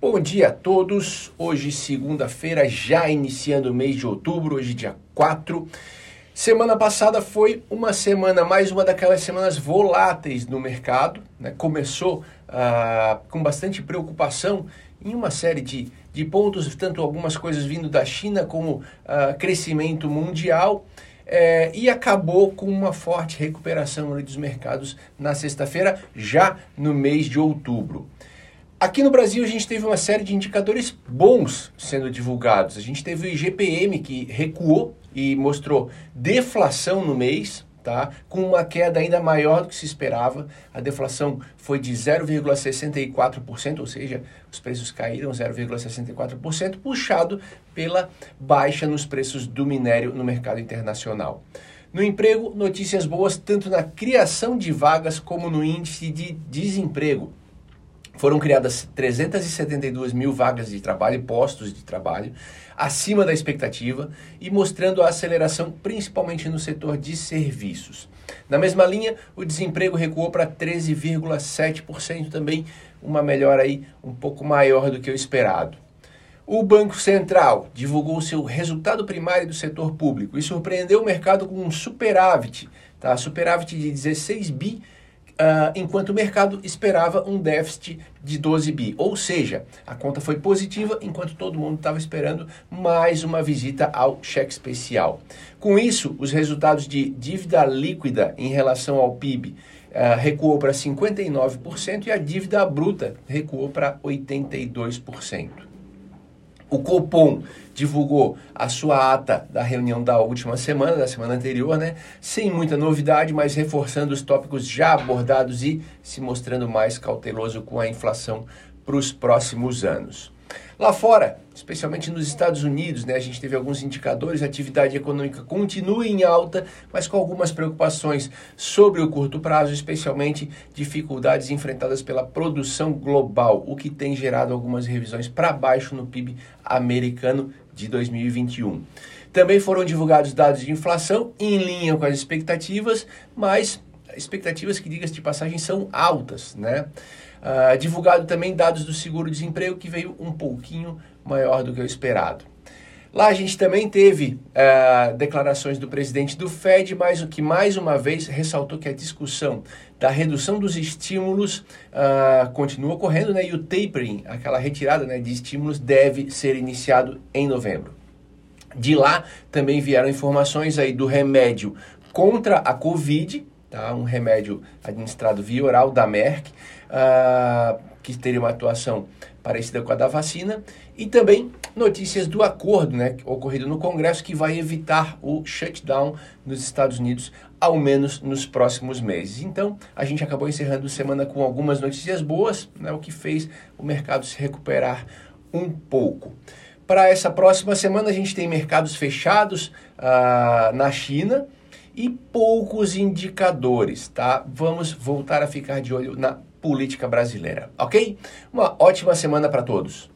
Bom dia a todos. Hoje, segunda-feira, já iniciando o mês de outubro, hoje, dia 4. Semana passada foi uma semana, mais uma daquelas semanas voláteis no mercado. Né? Começou ah, com bastante preocupação em uma série de, de pontos, tanto algumas coisas vindo da China como ah, crescimento mundial. É, e acabou com uma forte recuperação dos mercados na sexta-feira, já no mês de outubro. Aqui no Brasil a gente teve uma série de indicadores bons sendo divulgados. A gente teve o IGPM que recuou e mostrou deflação no mês, tá? Com uma queda ainda maior do que se esperava. A deflação foi de 0,64%, ou seja, os preços caíram 0,64%, puxado pela baixa nos preços do minério no mercado internacional. No emprego, notícias boas tanto na criação de vagas como no índice de desemprego. Foram criadas 372 mil vagas de trabalho, postos de trabalho, acima da expectativa e mostrando a aceleração principalmente no setor de serviços. Na mesma linha, o desemprego recuou para 13,7%, também uma melhora aí um pouco maior do que o esperado. O Banco Central divulgou seu resultado primário do setor público e surpreendeu o mercado com um superávit, tá? Superávit de 16 bi Uh, enquanto o mercado esperava um déficit de 12 bi. Ou seja, a conta foi positiva enquanto todo mundo estava esperando mais uma visita ao cheque especial. Com isso, os resultados de dívida líquida em relação ao PIB uh, ah, recuou para 59% e a dívida bruta recuou para 82%. O Copom divulgou a sua ata da reunião da última semana, da semana anterior, né? Sem muita novidade, mas reforçando os tópicos já abordados e se mostrando mais cauteloso com a inflação para os próximos anos. Lá fora, especialmente nos Estados Unidos, né, a gente teve alguns indicadores, a atividade econômica continua em alta, mas com algumas preocupações sobre o curto prazo, especialmente dificuldades enfrentadas pela produção global, o que tem gerado algumas revisões para baixo no PIB americano de 2021. Também foram divulgados dados de inflação em linha com as expectativas, mas expectativas que, diga-se de passagem, são altas, né? Uh, divulgado também dados do seguro-desemprego que veio um pouquinho maior do que o esperado. Lá a gente também teve uh, declarações do presidente do Fed, mas o que mais uma vez ressaltou que a discussão da redução dos estímulos uh, continua ocorrendo, né? E o tapering, aquela retirada né, de estímulos, deve ser iniciado em novembro. De lá também vieram informações aí do remédio contra a Covid, tá? um remédio administrado via oral da Merck, uh, que teria uma atuação parecida com a da vacina, e também notícias do acordo né, ocorrido no Congresso que vai evitar o shutdown nos Estados Unidos, ao menos nos próximos meses. Então, a gente acabou encerrando a semana com algumas notícias boas, né, o que fez o mercado se recuperar um pouco. Para essa próxima semana, a gente tem mercados fechados uh, na China, e poucos indicadores, tá? Vamos voltar a ficar de olho na política brasileira, ok? Uma ótima semana para todos.